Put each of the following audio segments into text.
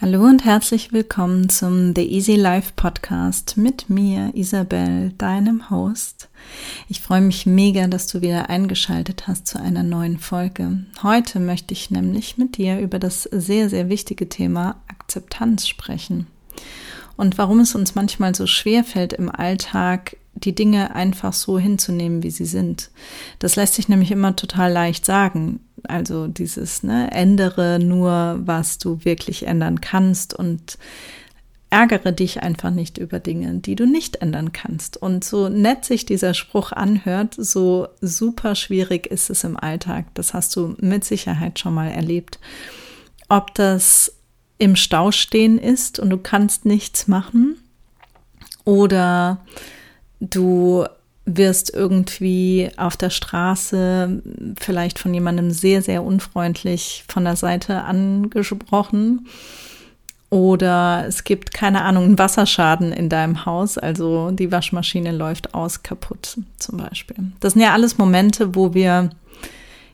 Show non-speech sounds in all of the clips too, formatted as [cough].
Hallo und herzlich willkommen zum The Easy Life Podcast mit mir, Isabel, deinem Host. Ich freue mich mega, dass du wieder eingeschaltet hast zu einer neuen Folge. Heute möchte ich nämlich mit dir über das sehr, sehr wichtige Thema Akzeptanz sprechen. Und warum es uns manchmal so schwer fällt im Alltag, die Dinge einfach so hinzunehmen, wie sie sind. Das lässt sich nämlich immer total leicht sagen. Also dieses, ne, ändere nur, was du wirklich ändern kannst und ärgere dich einfach nicht über Dinge, die du nicht ändern kannst. Und so nett sich dieser Spruch anhört, so super schwierig ist es im Alltag. Das hast du mit Sicherheit schon mal erlebt. Ob das im Stau stehen ist und du kannst nichts machen oder du wirst irgendwie auf der Straße vielleicht von jemandem sehr, sehr unfreundlich von der Seite angesprochen. Oder es gibt, keine Ahnung, einen Wasserschaden in deinem Haus, also die Waschmaschine läuft aus kaputt zum Beispiel. Das sind ja alles Momente, wo wir,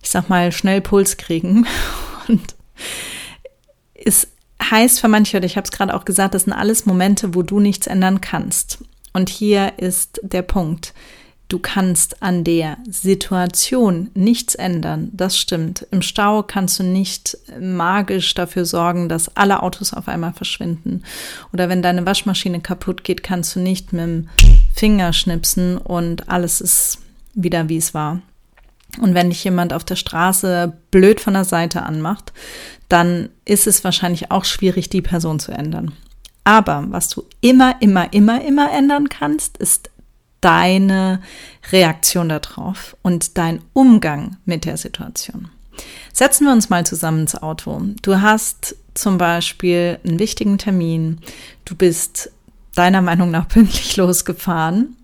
ich sag mal, schnell Puls kriegen. [laughs] Und es heißt für manche, oder ich habe es gerade auch gesagt, das sind alles Momente, wo du nichts ändern kannst. Und hier ist der Punkt. Du kannst an der Situation nichts ändern. Das stimmt. Im Stau kannst du nicht magisch dafür sorgen, dass alle Autos auf einmal verschwinden. Oder wenn deine Waschmaschine kaputt geht, kannst du nicht mit dem Finger schnipsen und alles ist wieder wie es war. Und wenn dich jemand auf der Straße blöd von der Seite anmacht, dann ist es wahrscheinlich auch schwierig, die Person zu ändern. Aber was du immer, immer, immer, immer ändern kannst, ist deine Reaktion darauf und dein Umgang mit der Situation. Setzen wir uns mal zusammen ins Auto. Du hast zum Beispiel einen wichtigen Termin. Du bist deiner Meinung nach pünktlich [laughs] losgefahren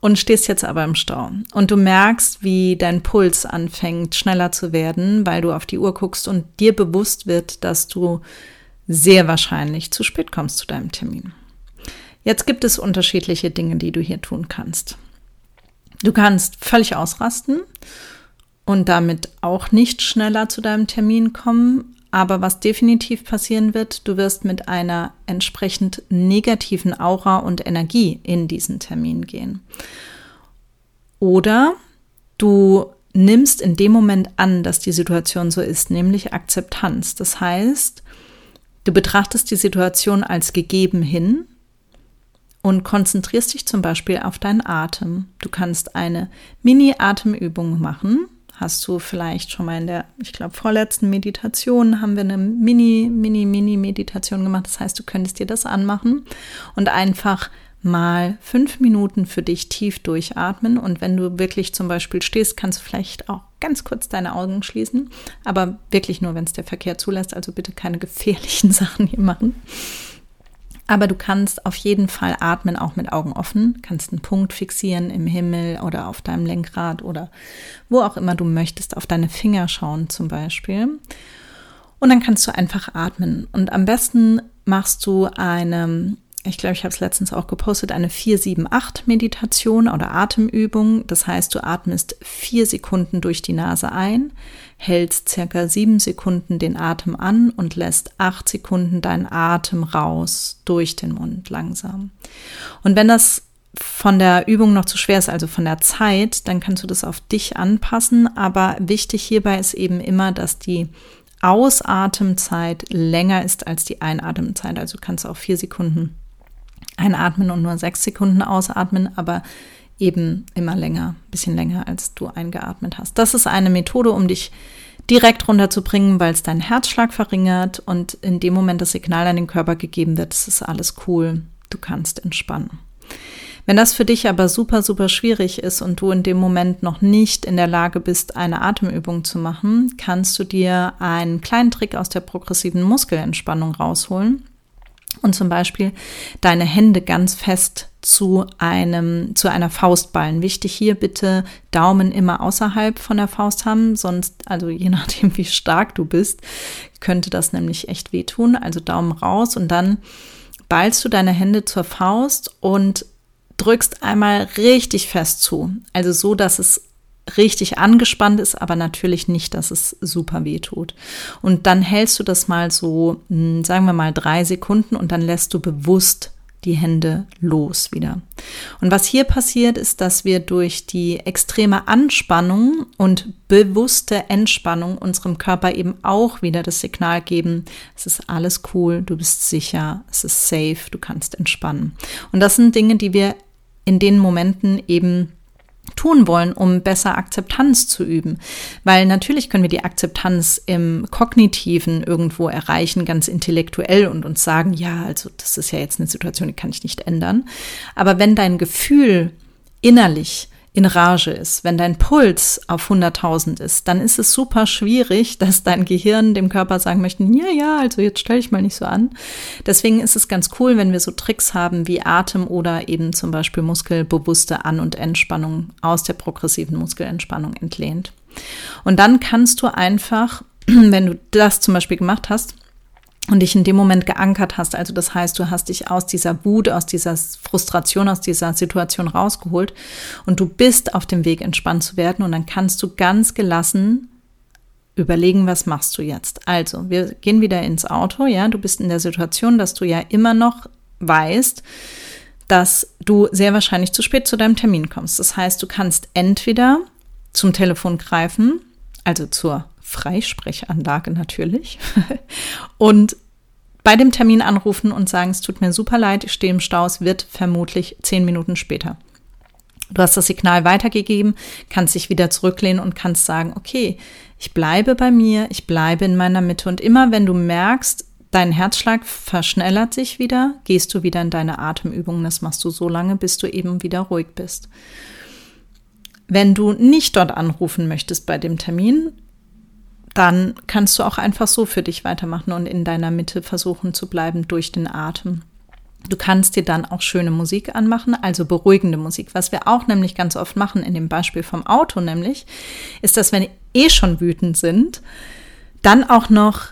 und stehst jetzt aber im Stau. Und du merkst, wie dein Puls anfängt schneller zu werden, weil du auf die Uhr guckst und dir bewusst wird, dass du sehr wahrscheinlich zu spät kommst zu deinem Termin. Jetzt gibt es unterschiedliche Dinge, die du hier tun kannst. Du kannst völlig ausrasten und damit auch nicht schneller zu deinem Termin kommen. Aber was definitiv passieren wird, du wirst mit einer entsprechend negativen Aura und Energie in diesen Termin gehen. Oder du nimmst in dem Moment an, dass die Situation so ist, nämlich Akzeptanz. Das heißt, Du betrachtest die Situation als gegeben hin und konzentrierst dich zum Beispiel auf deinen Atem. Du kannst eine Mini-Atemübung machen. Hast du vielleicht schon mal in der, ich glaube, vorletzten Meditation haben wir eine Mini, Mini, Mini-Meditation gemacht. Das heißt, du könntest dir das anmachen und einfach mal fünf Minuten für dich tief durchatmen. Und wenn du wirklich zum Beispiel stehst, kannst du vielleicht auch ganz kurz deine Augen schließen. Aber wirklich nur, wenn es der Verkehr zulässt. Also bitte keine gefährlichen [laughs] Sachen hier machen. Aber du kannst auf jeden Fall atmen, auch mit Augen offen. Kannst einen Punkt fixieren im Himmel oder auf deinem Lenkrad oder wo auch immer du möchtest, auf deine Finger schauen zum Beispiel. Und dann kannst du einfach atmen. Und am besten machst du eine ich glaube, ich habe es letztens auch gepostet, eine 4-7-8-Meditation oder Atemübung. Das heißt, du atmest vier Sekunden durch die Nase ein, hältst circa sieben Sekunden den Atem an und lässt acht Sekunden deinen Atem raus durch den Mund langsam. Und wenn das von der Übung noch zu schwer ist, also von der Zeit, dann kannst du das auf dich anpassen. Aber wichtig hierbei ist eben immer, dass die Ausatemzeit länger ist als die Einatemzeit. Also du kannst auch vier Sekunden einatmen und nur sechs Sekunden ausatmen, aber eben immer länger, bisschen länger, als du eingeatmet hast. Das ist eine Methode, um dich direkt runterzubringen, weil es deinen Herzschlag verringert und in dem Moment das Signal an den Körper gegeben wird, es ist alles cool, du kannst entspannen. Wenn das für dich aber super, super schwierig ist und du in dem Moment noch nicht in der Lage bist, eine Atemübung zu machen, kannst du dir einen kleinen Trick aus der progressiven Muskelentspannung rausholen und zum Beispiel deine Hände ganz fest zu einem, zu einer Faust ballen. Wichtig hier bitte Daumen immer außerhalb von der Faust haben, sonst, also je [laughs] nachdem, wie stark du bist, könnte das nämlich echt wehtun. Also Daumen raus und dann ballst du deine Hände zur Faust und drückst einmal richtig fest zu. Also so, dass es richtig angespannt ist, aber natürlich nicht, dass es super weh tut. Und dann hältst du das mal so, hm, sagen wir mal drei Sekunden und dann lässt du bewusst die Hände los wieder. Und was hier passiert, ist, dass wir durch die extreme Anspannung und bewusste Entspannung unserem Körper eben auch wieder das Signal geben, es ist alles cool, du bist sicher, es ist safe, du kannst entspannen. Und das sind Dinge, die wir in den Momenten eben tun wollen, um besser Akzeptanz zu üben. Weil natürlich können wir die Akzeptanz im kognitiven irgendwo erreichen, ganz intellektuell und uns sagen, ja, also das ist ja jetzt eine Situation, die kann ich nicht ändern. Aber wenn dein Gefühl innerlich in Rage ist, wenn dein Puls auf 100.000 ist, dann ist es super schwierig, dass dein Gehirn dem Körper sagen möchte, ja, ja, also jetzt stell dich mal nicht so an. Deswegen ist es ganz cool, wenn wir so Tricks haben wie Atem oder eben zum Beispiel muskelbewusste An- und Entspannung aus der progressiven Muskelentspannung entlehnt. Und dann kannst du einfach, [clears throat] wenn du das zum Beispiel gemacht hast, und dich in dem Moment geankert hast. Also das heißt, du hast dich aus dieser Wut, aus dieser Frustration, aus dieser Situation rausgeholt und du bist auf dem Weg, entspannt zu werden und dann kannst du ganz gelassen überlegen, was machst du jetzt. Also, wir gehen wieder ins Auto, ja, du bist in der Situation, dass du ja immer noch weißt, dass du sehr wahrscheinlich zu spät zu deinem Termin kommst. Das heißt, du kannst entweder zum Telefon greifen, also zur Freisprechanlage natürlich, [laughs] und bei dem Termin anrufen und sagen, es tut mir super leid, ich stehe im Stau, es wird vermutlich zehn Minuten später. Du hast das Signal weitergegeben, kannst dich wieder zurücklehnen und kannst sagen, okay, ich bleibe bei mir, ich bleibe in meiner Mitte und immer wenn du merkst, dein Herzschlag verschnellert sich wieder, gehst du wieder in deine Atemübungen. Das machst du so lange, bis du eben wieder ruhig bist. Wenn du nicht dort anrufen möchtest bei dem Termin, dann kannst du auch einfach so für dich weitermachen und in deiner Mitte versuchen zu bleiben durch den Atem. Du kannst dir dann auch schöne Musik anmachen, also beruhigende Musik. Was wir auch nämlich ganz oft machen in dem Beispiel vom Auto nämlich, ist, dass wenn eh schon wütend sind, dann auch noch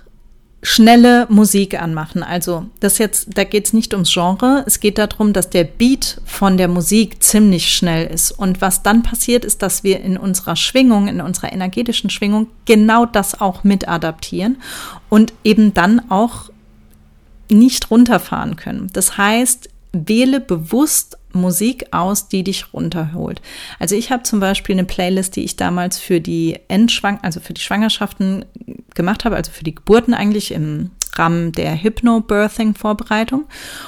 schnelle Musik anmachen. Also das jetzt, da geht es nicht ums Genre, es geht darum, dass der Beat von der Musik ziemlich schnell ist. Und was dann passiert, ist, dass wir in unserer Schwingung, in unserer energetischen Schwingung genau das auch mit adaptieren und eben dann auch nicht runterfahren können. Das heißt, wähle bewusst Musik aus, die dich runterholt. Also ich habe zum Beispiel eine Playlist, die ich damals für die Endschwang, also für die Schwangerschaften gemacht habe, also für die Geburten eigentlich im Rahmen der Hypnobirthing-Vorbereitung.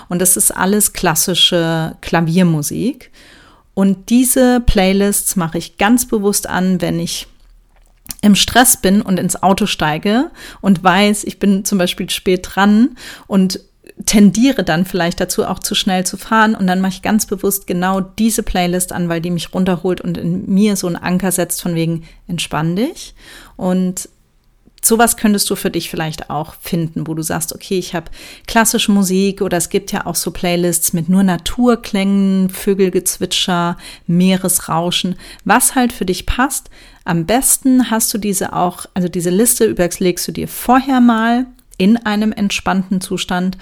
Und das ist alles klassische Klaviermusik. Und diese Playlists mache ich ganz bewusst an, wenn ich im Stress bin und ins Auto steige und weiß, ich bin zum Beispiel spät dran und tendiere dann vielleicht dazu, auch zu schnell zu fahren. Und dann mache ich ganz bewusst genau diese Playlist an, weil die mich runterholt und in mir so einen Anker setzt von wegen, entspann dich. Und sowas könntest du für dich vielleicht auch finden, wo du sagst, okay, ich habe klassische Musik oder es gibt ja auch so Playlists mit nur Naturklängen, Vögelgezwitscher, Meeresrauschen, was halt für dich passt. Am besten hast du diese auch, also diese Liste überlegst du dir vorher mal in einem entspannten Zustand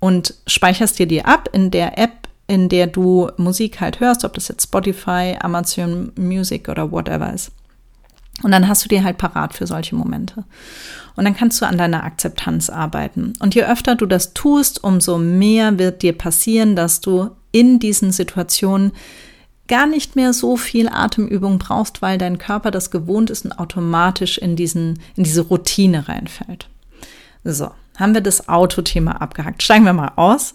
und speicherst dir die ab in der App, in der du Musik halt hörst, ob das jetzt Spotify, Amazon Music oder whatever ist. Und dann hast du dir halt parat für solche Momente. Und dann kannst du an deiner Akzeptanz arbeiten. Und je öfter du das tust, umso mehr wird dir passieren, dass du in diesen Situationen gar nicht mehr so viel Atemübung brauchst, weil dein Körper das gewohnt ist und automatisch in diesen, in diese Routine reinfällt. So, haben wir das Autothema abgehakt. Steigen wir mal aus.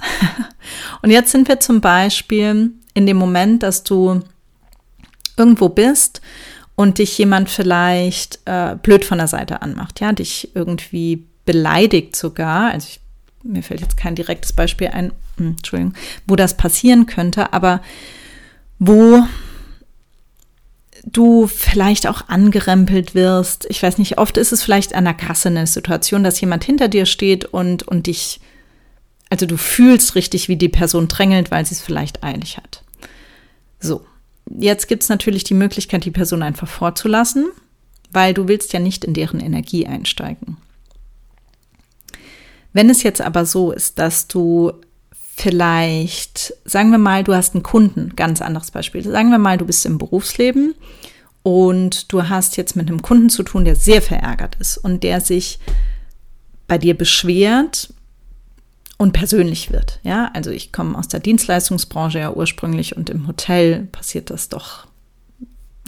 [laughs] Und jetzt sind wir zum Beispiel in dem Moment, dass du irgendwo bist und dich jemand vielleicht äh, blöd von der Seite anmacht, ja, dich irgendwie beleidigt sogar. Also ich, mir fällt jetzt kein direktes Beispiel ein, hm, Entschuldigung, wo das passieren könnte, aber wo du vielleicht auch angerempelt wirst. Ich weiß nicht, oft ist es vielleicht an der Kasse eine Situation, dass jemand hinter dir steht und, und dich, also du fühlst richtig, wie die Person drängelt, weil sie es vielleicht eilig hat. So, jetzt gibt es natürlich die Möglichkeit, die Person einfach vorzulassen, weil du willst ja nicht in deren Energie einsteigen. Wenn es jetzt aber so ist, dass du vielleicht, sagen wir mal, du hast einen Kunden, ganz anderes Beispiel. Sagen wir mal, du bist im Berufsleben und du hast jetzt mit einem Kunden zu tun, der sehr verärgert ist und der sich bei dir beschwert und persönlich wird. Ja, also ich komme aus der Dienstleistungsbranche ja ursprünglich und im Hotel passiert das doch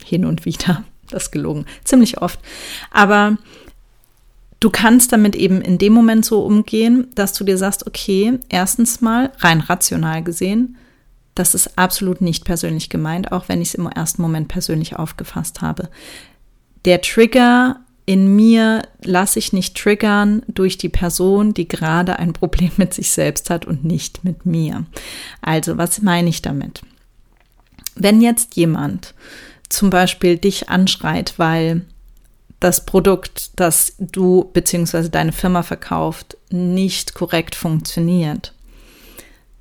hin und wieder. Das gelogen, ziemlich oft. Aber du kannst damit eben in dem Moment so umgehen, dass du dir sagst, okay, erstens mal rein rational gesehen, das ist absolut nicht persönlich gemeint, auch wenn ich es im ersten Moment persönlich aufgefasst habe. Der Trigger in mir lasse ich nicht triggern durch die Person, die gerade ein Problem mit sich selbst hat und nicht mit mir. Also, was meine ich damit? Wenn jetzt jemand zum Beispiel dich anschreit, weil das Produkt, das du bzw. deine Firma verkauft, nicht korrekt funktioniert,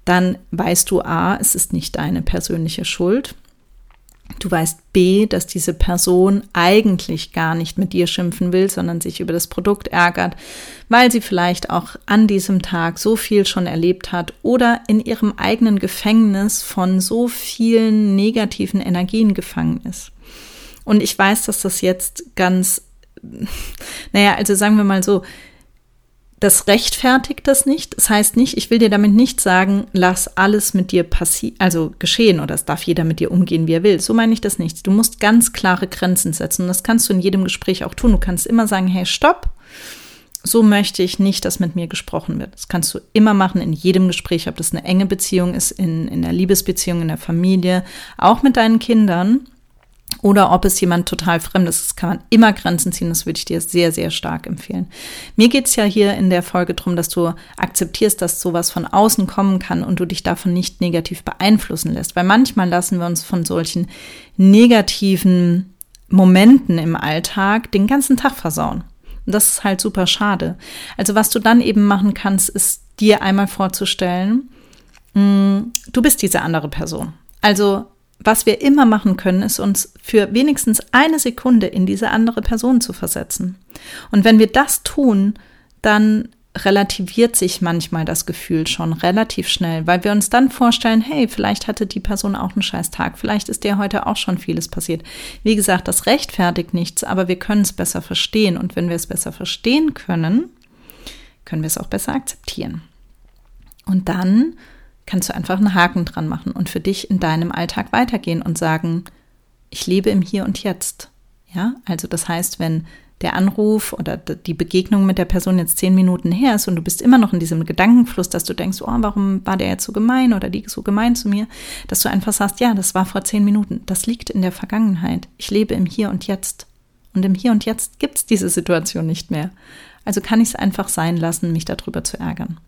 dann weißt du A, es ist nicht deine persönliche Schuld. Du weißt B, dass diese Person eigentlich gar nicht mit dir schimpfen will, sondern sich über das Produkt ärgert, weil sie vielleicht auch an diesem Tag so viel schon erlebt hat oder in ihrem eigenen Gefängnis von so vielen negativen Energien gefangen ist. Und ich weiß, dass das jetzt ganz, naja, also sagen wir mal so, das rechtfertigt das nicht. Das heißt nicht, ich will dir damit nicht sagen, lass alles mit dir passieren, also geschehen oder es darf jeder mit dir umgehen, wie er will. So meine ich das nicht. Du musst ganz klare Grenzen setzen und das kannst du in jedem Gespräch auch tun. Du kannst immer sagen, hey, stopp. So möchte ich nicht, dass mit mir gesprochen wird. Das kannst du immer machen in jedem Gespräch, ob das eine enge Beziehung ist, in, in der Liebesbeziehung, in der Familie, auch mit deinen Kindern oder ob es jemand total Fremdes ist, kann man immer Grenzen ziehen. Das würde ich dir sehr, sehr stark empfehlen. Mir geht es ja hier in der Folge darum, dass du akzeptierst, dass sowas von außen kommen kann und du dich davon nicht negativ beeinflussen lässt. Weil manchmal lassen wir uns von solchen negativen Momenten im Alltag den ganzen Tag versauen. Und das ist halt super schade. Also was du dann eben machen kannst, ist dir einmal vorzustellen, mm, du bist diese andere Person. Also was wir immer machen können, ist uns für wenigstens eine Sekunde in diese andere Person zu versetzen. Und wenn wir das tun, dann relativiert sich manchmal das Gefühl schon relativ schnell, weil wir uns dann vorstellen, hey, vielleicht hatte die Person auch einen scheiß Tag, vielleicht ist der heute auch schon vieles passiert. Wie gesagt, das rechtfertigt nichts, aber wir können es besser verstehen und wenn wir es besser verstehen können, können wir es auch besser akzeptieren. Und dann kannst du einfach einen Haken dran machen und für dich in deinem Alltag weitergehen und sagen, ich lebe im Hier und Jetzt. Ja, also das heißt, wenn der Anruf oder die Begegnung mit der Person jetzt zehn Minuten her ist und du bist immer noch in diesem Gedankenfluss, dass du denkst, oh, warum war der jetzt so gemein oder die so gemein zu mir, dass du einfach sagst, ja, das war vor zehn Minuten, das liegt in der Vergangenheit. Ich lebe im Hier und Jetzt. Und im Hier und Jetzt gibt es diese Situation nicht mehr. Also kann ich es einfach sein lassen, mich darüber zu ärgern.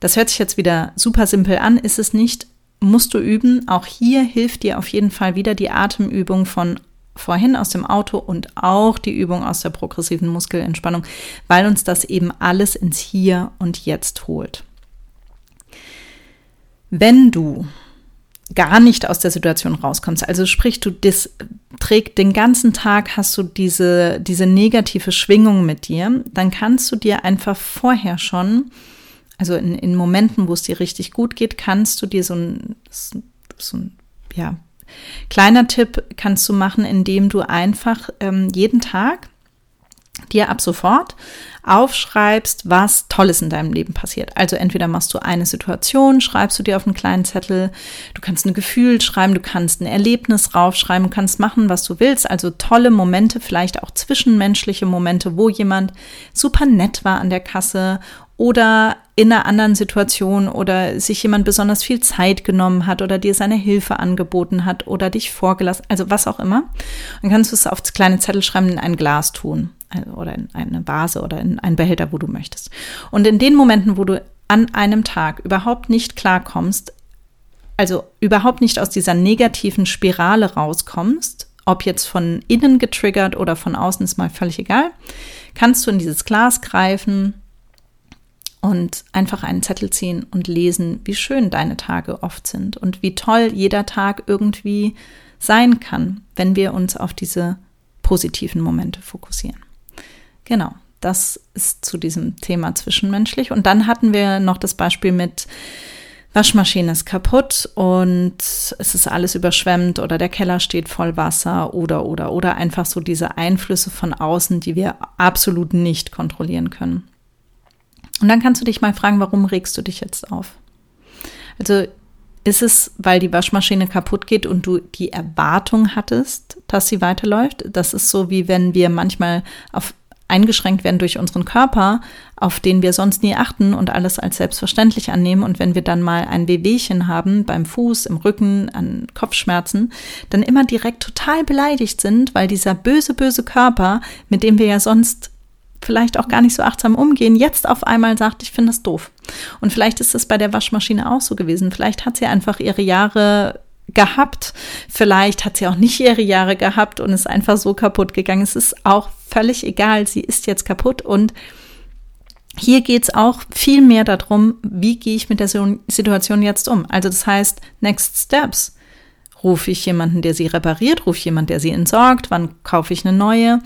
Das hört sich jetzt wieder super simpel an, ist es nicht, musst du üben. Auch hier hilft dir auf jeden Fall wieder die Atemübung von vorhin aus dem Auto und auch die Übung aus der progressiven Muskelentspannung, weil uns das eben alles ins Hier und Jetzt holt. Wenn du gar nicht aus der Situation rauskommst, also sprich, du das trägt den ganzen Tag, hast du diese, diese negative Schwingung mit dir, dann kannst du dir einfach vorher schon also in, in Momenten, wo es dir richtig gut geht, kannst du dir so ein, so ein ja, kleiner Tipp kannst du machen, indem du einfach ähm, jeden Tag dir ab sofort aufschreibst, was Tolles in deinem Leben passiert. Also entweder machst du eine Situation, schreibst du dir auf einen kleinen Zettel, du kannst ein Gefühl schreiben, du kannst ein Erlebnis raufschreiben, kannst machen, was du willst. Also tolle Momente, vielleicht auch zwischenmenschliche Momente, wo jemand super nett war an der Kasse oder in einer anderen Situation oder sich jemand besonders viel Zeit genommen hat oder dir seine Hilfe angeboten hat oder dich vorgelassen, also was auch immer. Dann kannst du es auf kleine Zettel schreiben, in ein Glas tun also, oder in eine Vase oder in einen Behälter, wo du möchtest. Und in den Momenten, wo du an einem Tag überhaupt nicht klarkommst, also überhaupt nicht aus dieser negativen Spirale rauskommst, ob jetzt von innen getriggert oder von außen ist mal völlig egal, kannst du in dieses Glas greifen, und einfach einen Zettel ziehen und lesen, wie schön deine Tage oft sind und wie toll jeder Tag irgendwie sein kann, wenn wir uns auf diese positiven Momente fokussieren. Genau, das ist zu diesem Thema zwischenmenschlich. Und dann hatten wir noch das Beispiel mit, Waschmaschine ist kaputt und es ist alles überschwemmt oder der Keller steht voll Wasser oder oder oder einfach so diese Einflüsse von außen, die wir absolut nicht kontrollieren können. Und dann kannst du dich mal fragen, warum regst du dich jetzt auf? Also ist es, weil die Waschmaschine kaputt geht und du die Erwartung hattest, dass sie weiterläuft? Das ist so, wie wenn wir manchmal auf eingeschränkt werden durch unseren Körper, auf den wir sonst nie achten und alles als selbstverständlich annehmen. Und wenn wir dann mal ein Wehwehchen haben beim Fuß, im Rücken, an Kopfschmerzen, dann immer direkt total beleidigt sind, weil dieser böse, böse Körper, mit dem wir ja sonst vielleicht auch gar nicht so achtsam umgehen, jetzt auf einmal sagt, ich finde das doof. Und vielleicht ist es bei der Waschmaschine auch so gewesen. Vielleicht hat sie einfach ihre Jahre gehabt. Vielleicht hat sie auch nicht ihre Jahre gehabt und ist einfach so kaputt gegangen. Es ist auch völlig egal. Sie ist jetzt kaputt und hier geht es auch viel mehr darum, wie gehe ich mit der Situation jetzt um. Also das heißt, Next Steps. Rufe ich jemanden, der sie repariert? Rufe ich jemanden, der sie entsorgt? Wann kaufe ich eine neue?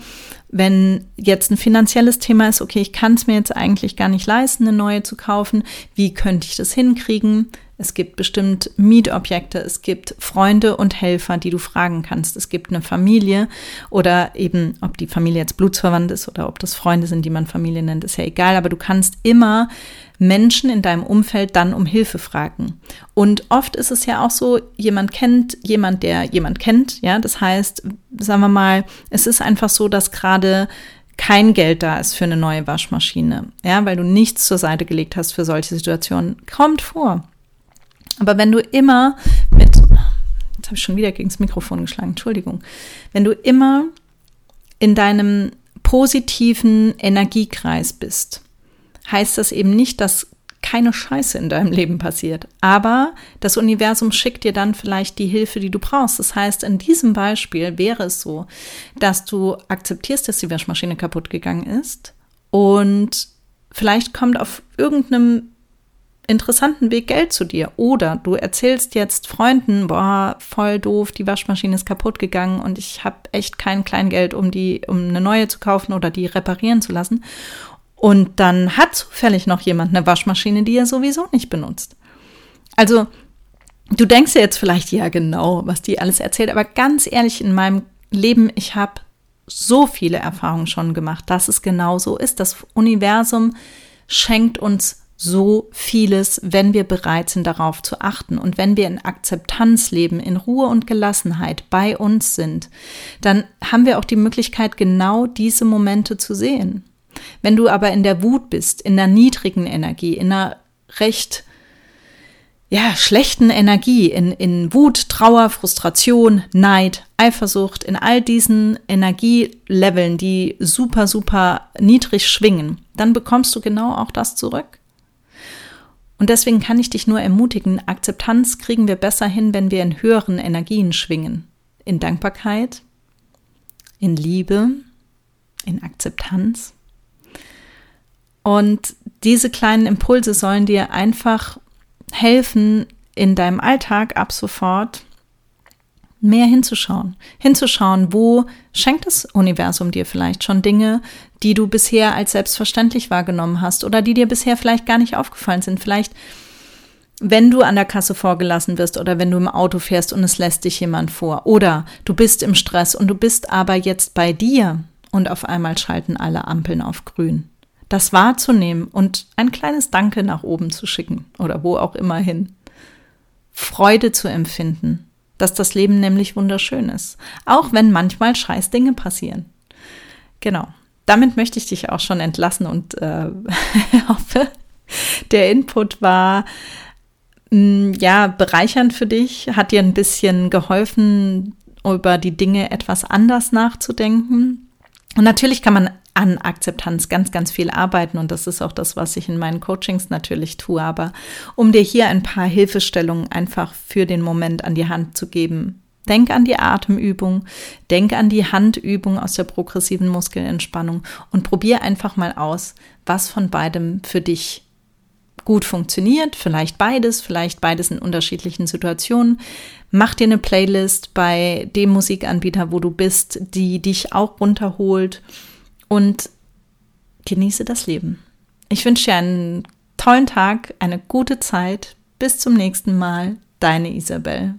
Wenn jetzt ein finanzielles Thema ist, okay, ich kann es mir jetzt eigentlich gar nicht leisten, eine neue zu kaufen. Wie könnte ich das hinkriegen? Es gibt bestimmt Mietobjekte, es gibt Freunde und Helfer, die du fragen kannst. Es gibt eine Familie oder eben, ob die Familie jetzt blutsverwandt ist oder ob das Freunde sind, die man Familie nennt, ist ja egal. Aber du kannst immer Menschen in deinem Umfeld dann um Hilfe fragen. Und oft ist es ja auch so, jemand kennt jemand, der jemand kennt. Ja, das heißt, sagen wir mal, es ist einfach so, dass gerade kein Geld da ist für eine neue Waschmaschine, ja, weil du nichts zur Seite gelegt hast für solche Situationen. Kommt vor. Aber wenn du immer mit, jetzt habe ich schon wieder gegen das Mikrofon geschlagen, Entschuldigung, wenn du immer in deinem positiven Energiekreis bist, heißt das eben nicht, dass keine Scheiße in deinem Leben passiert. Aber das Universum schickt dir dann vielleicht die Hilfe, die du brauchst. Das heißt, in diesem Beispiel wäre es so, dass du akzeptierst, dass die Waschmaschine kaputt gegangen ist und vielleicht kommt auf irgendeinem interessanten Weg Geld zu dir. Oder du erzählst jetzt Freunden, boah, voll doof, die Waschmaschine ist kaputt gegangen und ich habe echt kein Kleingeld, um die, um eine neue zu kaufen oder die reparieren zu lassen. Und dann hat zufällig noch jemand eine Waschmaschine, die er sowieso nicht benutzt. Also, du denkst ja jetzt vielleicht, ja, genau, was die alles erzählt, aber ganz ehrlich, in meinem Leben, ich habe so viele Erfahrungen schon gemacht, dass es genau so ist. Das Universum schenkt uns so vieles, wenn wir bereit sind, darauf zu achten. Und wenn wir in Akzeptanz leben, in Ruhe und Gelassenheit bei uns sind, dann haben wir auch die Möglichkeit, genau diese Momente zu sehen. Wenn du aber in der Wut bist, in der niedrigen Energie, in einer recht ja, schlechten Energie, in, in Wut, Trauer, Frustration, Neid, Eifersucht, in all diesen Energieleveln, die super, super niedrig schwingen, dann bekommst du genau auch das zurück. Und deswegen kann ich dich nur ermutigen, Akzeptanz kriegen wir besser hin, wenn wir in höheren Energien schwingen. In Dankbarkeit, in Liebe, in Akzeptanz. Und diese kleinen Impulse sollen dir einfach helfen, in deinem Alltag ab sofort mehr hinzuschauen. Hinzuschauen, wo schenkt das Universum dir vielleicht schon Dinge, die du bisher als selbstverständlich wahrgenommen hast oder die dir bisher vielleicht gar nicht aufgefallen sind. Vielleicht, wenn du an der Kasse vorgelassen wirst oder wenn du im Auto fährst und es lässt dich jemand vor oder du bist im Stress und du bist aber jetzt bei dir und auf einmal schalten alle Ampeln auf grün. Das wahrzunehmen und ein kleines Danke nach oben zu schicken oder wo auch immer hin. Freude zu empfinden dass das Leben nämlich wunderschön ist, auch wenn manchmal scheiß Dinge passieren. Genau. Damit möchte ich dich auch schon entlassen und äh, [laughs] hoffe, der Input war mh, mm, ja bereichernd für dich, hat dir ein bisschen geholfen, über die Dinge etwas anders nachzudenken. Und natürlich kann man an Akzeptanz ganz, ganz viel arbeiten und das ist auch das, was ich in meinen Coachings natürlich tue. Aber um dir hier ein paar Hilfestellungen einfach für den Moment an die Hand zu geben, denk an die Atemübung, denk an die Handübung aus der progressiven Muskelentspannung und probier einfach mal aus, was von beidem für dich gut funktioniert, vielleicht beides, vielleicht beides in unterschiedlichen Situationen. Mach dir eine Playlist bei dem Musikanbieter, wo du bist, die dich auch runterholt und genieße das Leben. Ich wünsche dir einen tollen Tag, eine gute Zeit. Bis zum nächsten Mal, deine Isabel.